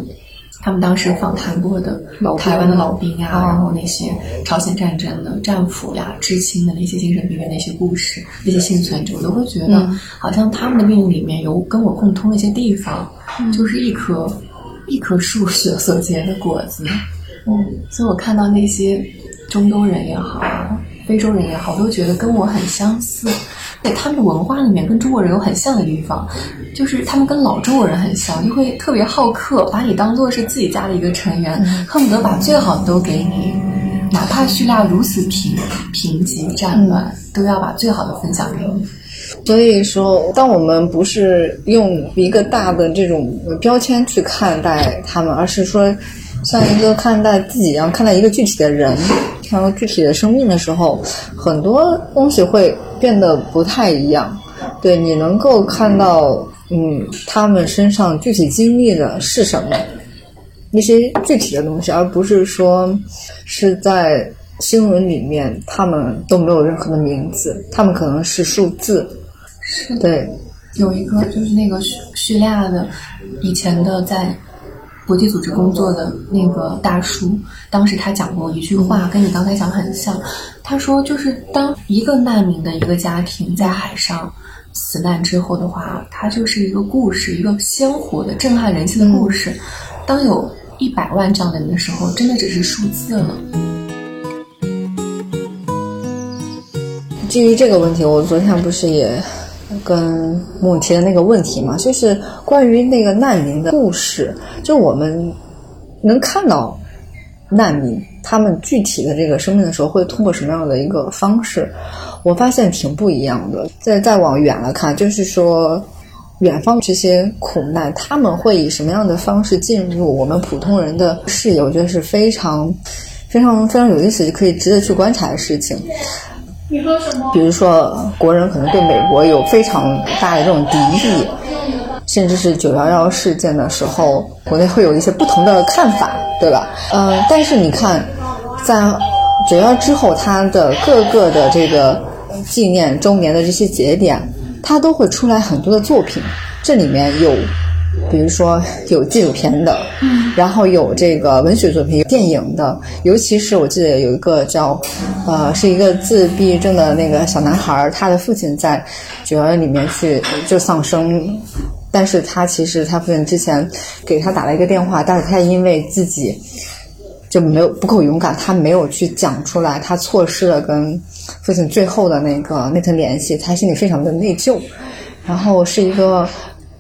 他们当时访谈过的台湾的老兵呀，然后那些朝鲜战争的战俘呀、知青的那些精神病院那些故事、那些幸存者，我都会觉得好像他们的命运里面有跟我共通的一些地方，就是一棵一棵树所所结的果子。嗯，所以我看到那些中东人也好，非洲人也好，都觉得跟我很相似。对他们的文化里面跟中国人有很像的地方，就是他们跟老中国人很像，就会特别好客，把你当做是自己家的一个成员，恨不得把最好的都给你，哪怕叙利亚如此贫贫瘠战乱，都要把最好的分享给你。所以说，当我们不是用一个大的这种标签去看待他们，而是说像一个看待自己一样看待一个具体的人。看到具体的生命的时候，很多东西会变得不太一样。对你能够看到，嗯，他们身上具体经历的是什么，一些具体的东西，而不是说是在新闻里面，他们都没有任何的名字，他们可能是数字。是对，有一个就是那个叙叙利亚的以前的在。国际组织工作的那个大叔，当时他讲过一句话，跟你刚才讲很像。他说，就是当一个难民的一个家庭在海上，死难之后的话，它就是一个故事，一个鲜活的、震撼人心的故事。当有一百万这样的人的时候，真的只是数字了。基于这个问题，我昨天不是也跟木提的那个问题嘛，就是关于那个难民的故事，就我们能看到难民他们具体的这个生命的时候，会通过什么样的一个方式？我发现挺不一样的。再再往远了看，就是说远方这些苦难，他们会以什么样的方式进入我们普通人的视野？我觉得是非常非常非常有意思，可以值得去观察的事情。比如说，国人可能对美国有非常大的这种敌意，甚至是九幺幺事件的时候，国内会有一些不同的看法，对吧？嗯，但是你看，在九幺之后，它的各个的这个纪念周年的这些节点，它都会出来很多的作品，这里面有。比如说有纪录片的，嗯，然后有这个文学作品、电影的，尤其是我记得有一个叫，呃，是一个自闭症的那个小男孩，他的父亲在九幺幺里面去就丧生，但是他其实他父亲之前给他打了一个电话，但是他因为自己就没有不够勇敢，他没有去讲出来，他错失了跟父亲最后的那个那层联系，他心里非常的内疚，然后是一个。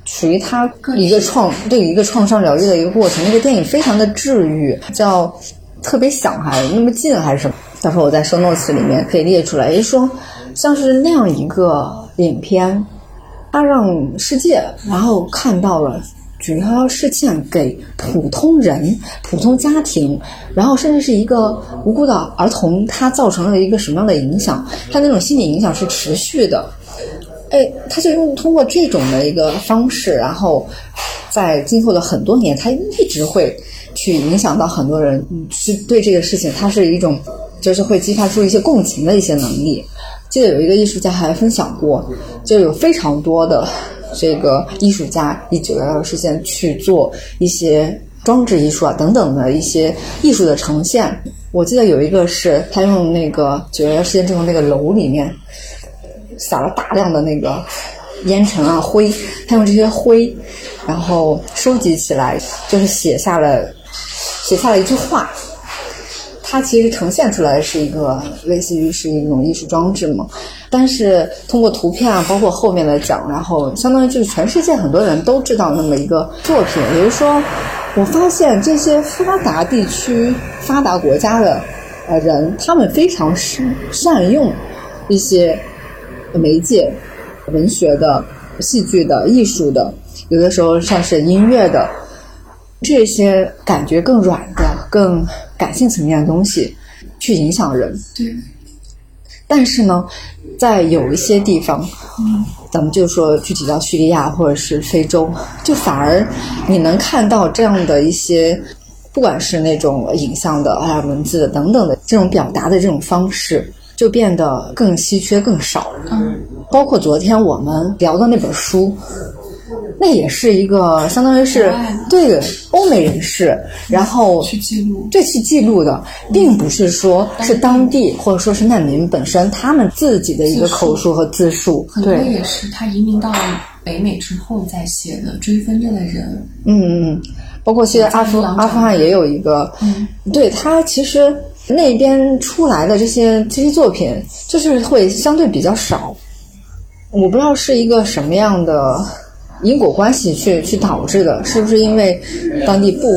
属于他一个创对一个创伤疗愈的一个过程。那个电影非常的治愈，叫特别想还是那么近还是什么？到时候我在收 notes 里面可以列出来。也就是说像是那样一个影片，它让世界然后看到了九幺幺事件给普通人、普通家庭，然后甚至是一个无辜的儿童，他造成了一个什么样的影响？他那种心理影响是持续的。哎，他就用通过这种的一个方式，然后在今后的很多年，他一直会去影响到很多人，去对这个事情，它是一种就是会激发出一些共情的一些能力。记得有一个艺术家还分享过，就有非常多的这个艺术家以九幺幺事件去做一些装置艺术啊等等的一些艺术的呈现。我记得有一个是他用那个九幺幺事件之后那个楼里面。撒了大量的那个烟尘啊灰，他用这些灰，然后收集起来，就是写下了写下了一句话。它其实呈现出来是一个类似于是一种艺术装置嘛，但是通过图片啊，包括后面的讲，然后相当于就是全世界很多人都知道那么一个作品。也就是说，我发现这些发达地区、发达国家的呃人，他们非常善善用一些。媒介、文学的、戏剧的、艺术的，有的时候像是音乐的，这些感觉更软的、更感性层面的东西，去影响人。对。但是呢，在有一些地方，咱们就说具体到叙利亚或者是非洲，就反而你能看到这样的一些，不管是那种影像的啊、文字的等等的这种表达的这种方式。就变得更稀缺、更少。嗯，包括昨天我们聊的那本书，那也是一个相当于是对欧美人士，然后去记录，这去记录的，并不是说是当地或者说是难民本身他们自己的一个口述和自述。很多也是他移民到北美之后再写的，追分这的人。嗯嗯，包括现在阿富阿富汗也有一个，对他其实。那边出来的这些这些作品，就是会相对比较少。我不知道是一个什么样的因果关系去去导致的，是不是因为当地不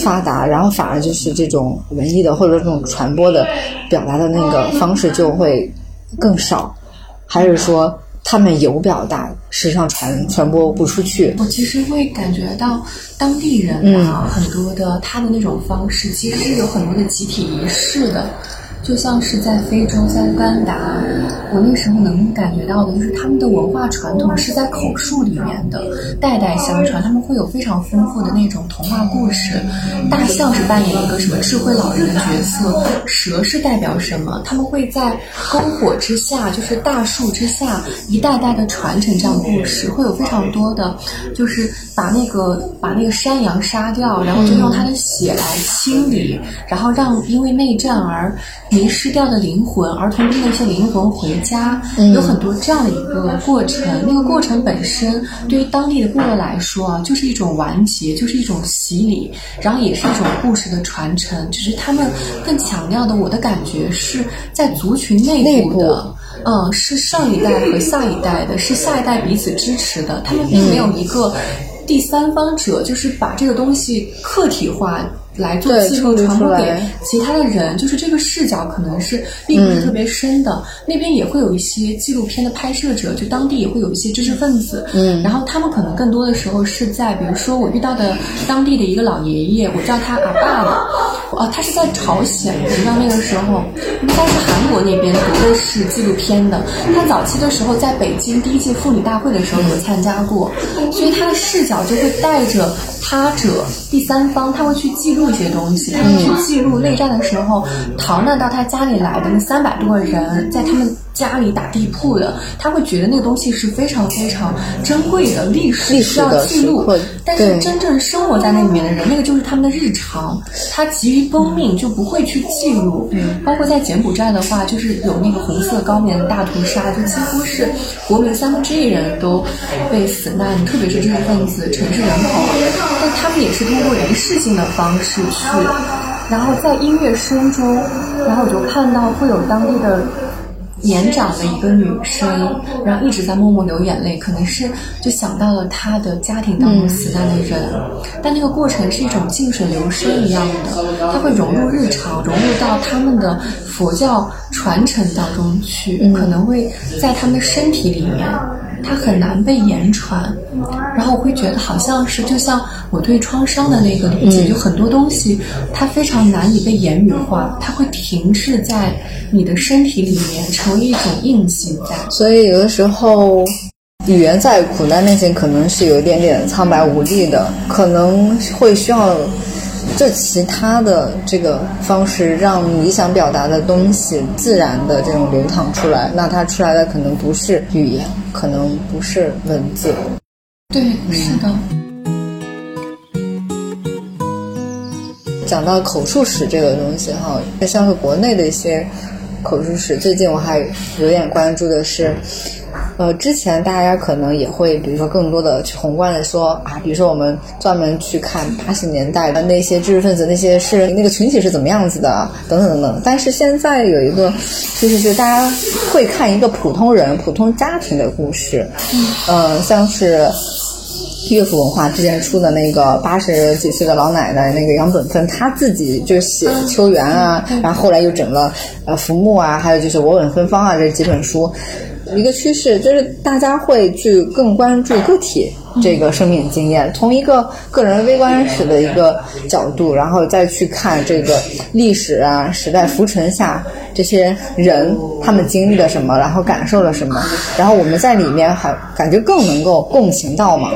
发达，然后反而就是这种文艺的或者这种传播的表达的那个方式就会更少，还是说？他们有表达，实际上传传播不出去。我其实会感觉到当地人啊，很多的他的那种方式，其实是有很多的集体仪式的。就像是在非洲，在乌干达，我那时候能感觉到的，就是他们的文化传统是在口述里面的，代代相传。他们会有非常丰富的那种童话故事。大象是扮演一个什么智慧老人的角色？蛇是代表什么？他们会在篝火之下，就是大树之下，一代代的传承这样的故事。会有非常多的，就是把那个把那个山羊杀掉，然后就用它的血来清理，然后让因为内战而。迷失掉的灵魂，儿童兵的一些灵魂回家，有很多这样的一个过程。那个过程本身对于当地的部落来说啊，就是一种完结，就是一种洗礼，然后也是一种故事的传承。只是他们更强调的，我的感觉是在族群内部的。嗯，是上一代和下一代的，是下一代彼此支持的，他们并没有一个第三方者，就是把这个东西客体化。来做记录传播给其他的人，就是这个视角可能是并不是特别深的。那边也会有一些纪录片的拍摄者，就当地也会有一些知识分子。嗯，然后他们可能更多的时候是在，比如说我遇到的当地的一个老爷爷，我叫他阿爸了。哦，他是在朝鲜，你知道那个时候，应该是韩国那边读的是纪录片的。他早期的时候在北京第一届妇女大会的时候有参加过，所以他的视角就会带着他者第三方，他会去记录。一些东西，他会去记录内战的时候逃难到他家里来的那三百多个人，在他们。家里打地铺的，他会觉得那个东西是非常非常珍贵的历史需要记录。但是真正生活在那里面的人，那个就是他们的日常。他急于奔命就不会去记录。包括在柬埔寨的话，就是有那个红色高棉大屠杀，就几乎是国民三分之一人都被死难，特别是知识分子、城市人口。但他们也是通过仪式性的方式去，然后在音乐声中，然后我就看到会有当地的。年长的一个女生，然后一直在默默流眼泪，可能是就想到了她的家庭当中死难的人，但那个过程是一种静水流深一样的，它会融入日常，融入到他们的佛教传承当中去，可能会在他们的身体里面。它很难被言传，然后我会觉得好像是就像我对创伤的那个理解，就很多东西它非常难以被言语化，它会停滞在你的身体里面，成为一种印记在。所以有的时候，语言在苦难面前可能是有一点点苍白无力的，可能会需要。这其他的这个方式，让你想表达的东西自然的这种流淌出来，那它出来的可能不是语言，可能不是文字。对，是的。讲到口述史这个东西哈，像是国内的一些口述史，最近我还有点关注的是。呃，之前大家可能也会，比如说更多的去宏观的说啊，比如说我们专门去看八十年代的那些知识分子、那些诗人、那个群体是怎么样子的，等等等等。但是现在有一个就是，就是大家会看一个普通人、普通家庭的故事。嗯，像是乐府文化之前出的那个八十几岁的老奶奶那个杨本芬，她自己就写秋园啊，然后后来又整了呃浮木啊，还有就是我吻芬芳啊这几本书。一个趋势就是大家会去更关注个体这个生命经验，从一个个人微观史的一个角度，然后再去看这个历史啊、时代浮沉下这些人他们经历了什么，然后感受了什么，然后我们在里面还感觉更能够共情到嘛。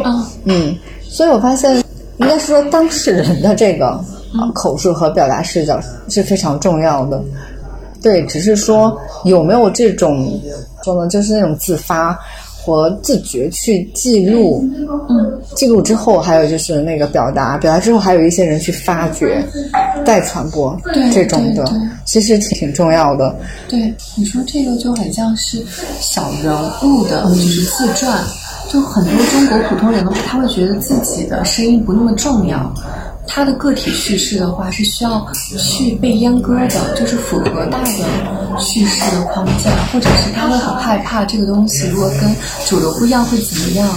嗯，所以我发现应该是说当事人的这个口述和表达视角是非常重要的。对，只是说有没有这种。说呢，就是那种自发和自觉去记录，嗯，记录之后，还有就是那个表达，表达之后，还有一些人去发掘、再传播，这种的，其实挺挺重要的。对，你说这个就很像是小人物的，就是自传，就很多中国普通人的话，他会觉得自己的声音不那么重要。他的个体叙事的话是需要去被阉割的，就是符合大的叙事的框架，或者是他会很害怕这个东西如果跟主流不一样会怎么样。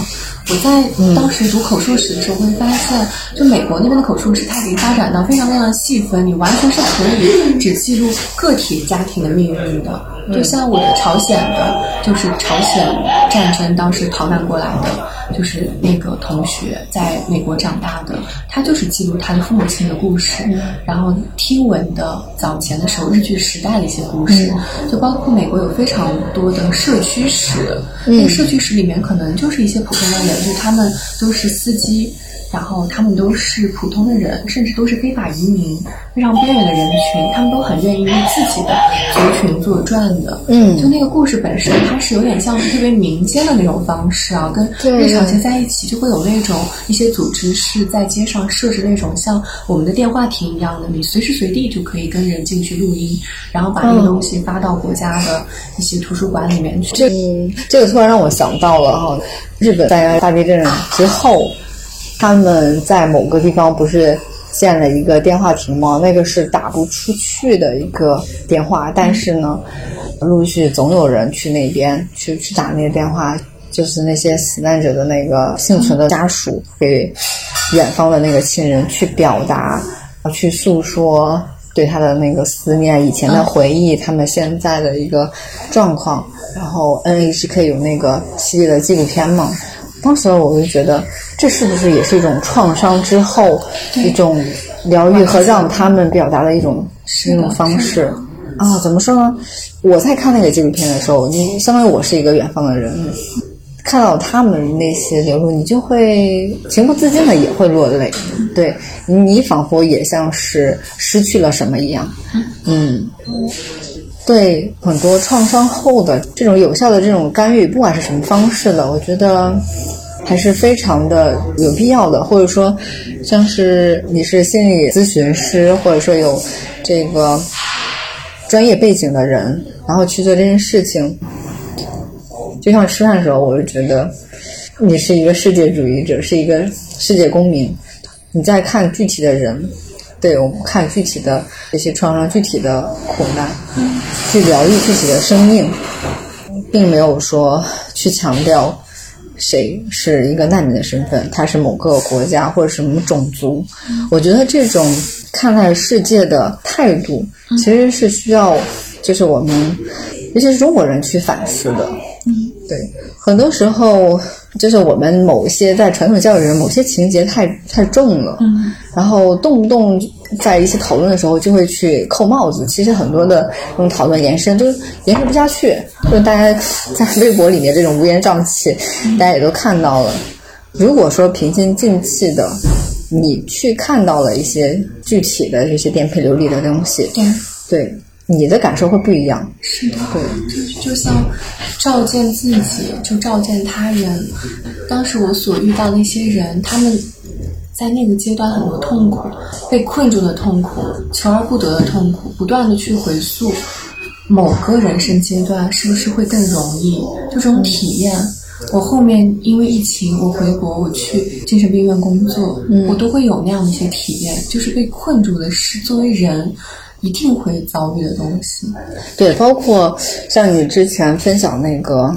我在当时读口述史的时候会发现，就美国那边的口述史，它已经发展到非常非常的细分，你完全是可以只记录个体家庭的命运的。就像我的朝鲜的，就是朝鲜战争当时逃难过来的。就是那个同学在美国长大的，他就是记录他的父母亲的故事，然后听闻的早前的时候日据时代的一些故事，就包括美国有非常多的社区史，那个社区史里面可能就是一些普通的人，就他们都是司机。然后他们都是普通的人，甚至都是非法移民，非常边缘的人群，他们都很愿意为自己的族群做传的。嗯就那个故事本身，它是有点像是特别民间的那种方式啊，跟日常结在一起，就会有那种一些组织是在街上设置那种像我们的电话亭一样的，你随时随地就可以跟人进去录音，然后把那个东西发到国家的一些图书馆里面去。这这个突然让我想到了哈，日本在大地震之后，他们在某个地方不是建了一个电话亭吗？那个是打不出去的一个电话，但是呢，陆续总有人去那边去去打那个电话，就是那些死难者的那个幸存的家属给远方的那个亲人去表达，啊去诉说。对他的那个思念、以前的回忆、他们现在的一个状况，然后 NHK 有那个系列的纪录片嘛。当时我就觉得，这是不是也是一种创伤之后一种疗愈和让他们表达的一种一种方式啊？怎么说呢？我在看那个纪录片的时候，你相当于我是一个远方的人，看到他们那些流露，你就会情不自禁的也会落泪。对你仿佛也像是失去了什么一样。嗯，对很多创伤后的这种有效的这种干预，不管是什么方式的，我觉得还是非常的有必要的。或者说，像是你是心理咨询师，或者说有这个专业背景的人，然后去做这件事情，就像吃饭的时候，我就觉得你是一个世界主义者，是一个世界公民。你在看具体的人，对我们看具体的这些创伤、具体的苦难，去疗愈具体的生命，并没有说去强调谁是一个难民的身份，他是某个国家或者什么种族。我觉得这种看待世界的态度，其实是需要，就是我们，尤其是中国人去反思的。对，很多时候就是我们某些在传统教育里，某些情节太太重了，嗯，然后动不动在一些讨论的时候就会去扣帽子。其实很多的这种讨论延伸就是延伸不下去，就是大家 在微博里面这种乌烟瘴气，大家也都看到了。如果说平心静气的，你去看到了一些具体的这些颠沛流离的东西，对对你的感受会不一样。是的，对，就就像照见自己，就照见他人。当时我所遇到的一些人，他们在那个阶段很多痛苦，被困住的痛苦，求而不得的痛苦，不断的去回溯某个人生阶段是不是会更容易，就这种体验。我后面因为疫情，我回国，我去精神病院工作，我都会有那样的一些体验，就是被困住的是作为人一定会遭遇的东西。对，包括像你之前分享那个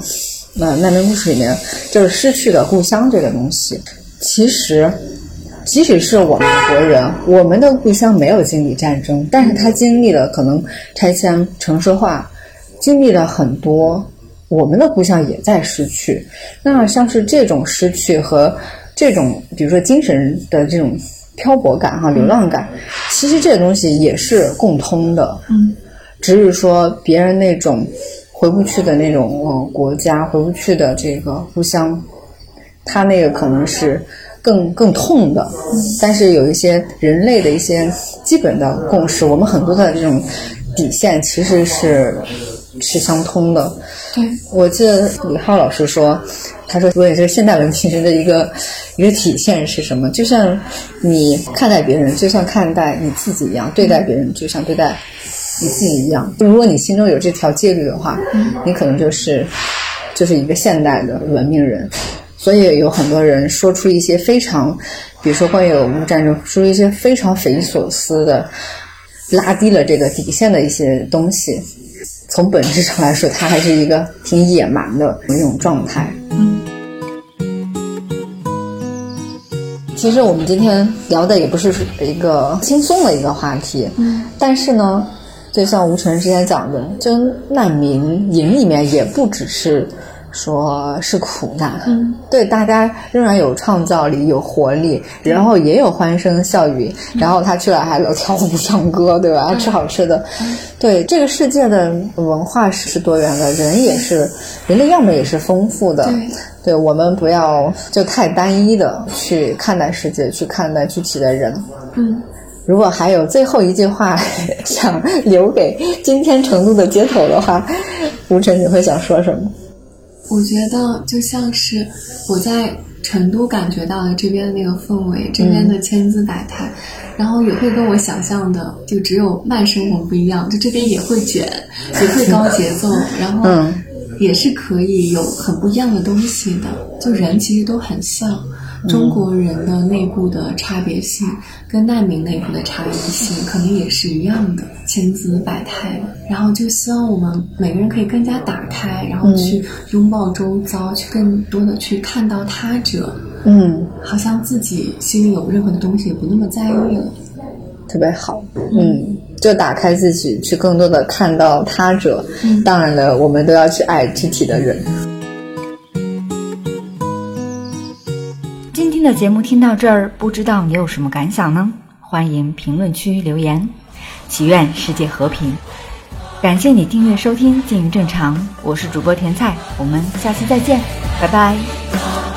呃难民故事里面，就是失去的故乡这个东西，其实。即使是我们国人，我们的故乡没有经历战争，但是他经历了可能拆迁、城市化，经历了很多，我们的故乡也在失去。那像是这种失去和这种，比如说精神的这种漂泊感哈、流浪感，其实这些东西也是共通的。嗯，只是说别人那种回不去的那种呃国家，回不去的这个故乡，他那个可能是更更痛的。但是有一些人类的一些基本的共识，我们很多的这种底线其实是是相通的。对，我记得李浩老师说，他说，所以这个现代文明的一个一个体现是什么？就像你看待别人，就像看待你自己一样；对待别人，就像对待你自己一样。如果你心中有这条戒律的话，你可能就是就是一个现代的文明人。所以有很多人说出一些非常，比如说关于俄乌战争，说出一些非常匪夷所思的，拉低了这个底线的一些东西。从本质上来说，它还是一个挺野蛮的一种状态。其实我们今天聊的也不是一个轻松的一个话题，嗯，但是呢，就像吴晨之前讲的，就难民营里面也不只是说是苦难，嗯，对，大家仍然有创造力、有活力，然后也有欢声笑语，然后他去了还有跳舞、唱歌，对吧？吃好吃的，对，这个世界的文化是多元的，人也是人的样本也是丰富的，对。我们不要就太单一的去看待世界，去看待具体的人。嗯，如果还有最后一句话 想留给今天成都的街头的话，吴晨你会想说什么？我觉得就像是我在成都感觉到了这边的那个氛围，这边的千姿百态，然后也会跟我想象的就只有慢生活不一样，就这边也会卷，也会高节奏，然后嗯。也是可以有很不一样的东西的。就人其实都很像，中国人的内部的差别性跟难民内部的差别性可能也是一样的，千姿百态的。然后就希望我们每个人可以更加打开，然后去拥抱周遭，去更多的去看到他者，嗯，好像自己心里有任何的东西也不那么在意了。特别好。嗯，就打开自己，去更多的看到他者。嗯当然了，我们都要去爱具体的人。天的节目听到这儿，不知道你有什么感想呢？欢迎评论区留言。祈愿世界和平。感谢你订阅收听《静于正常》，我是主播甜菜，我们下期再见，拜拜。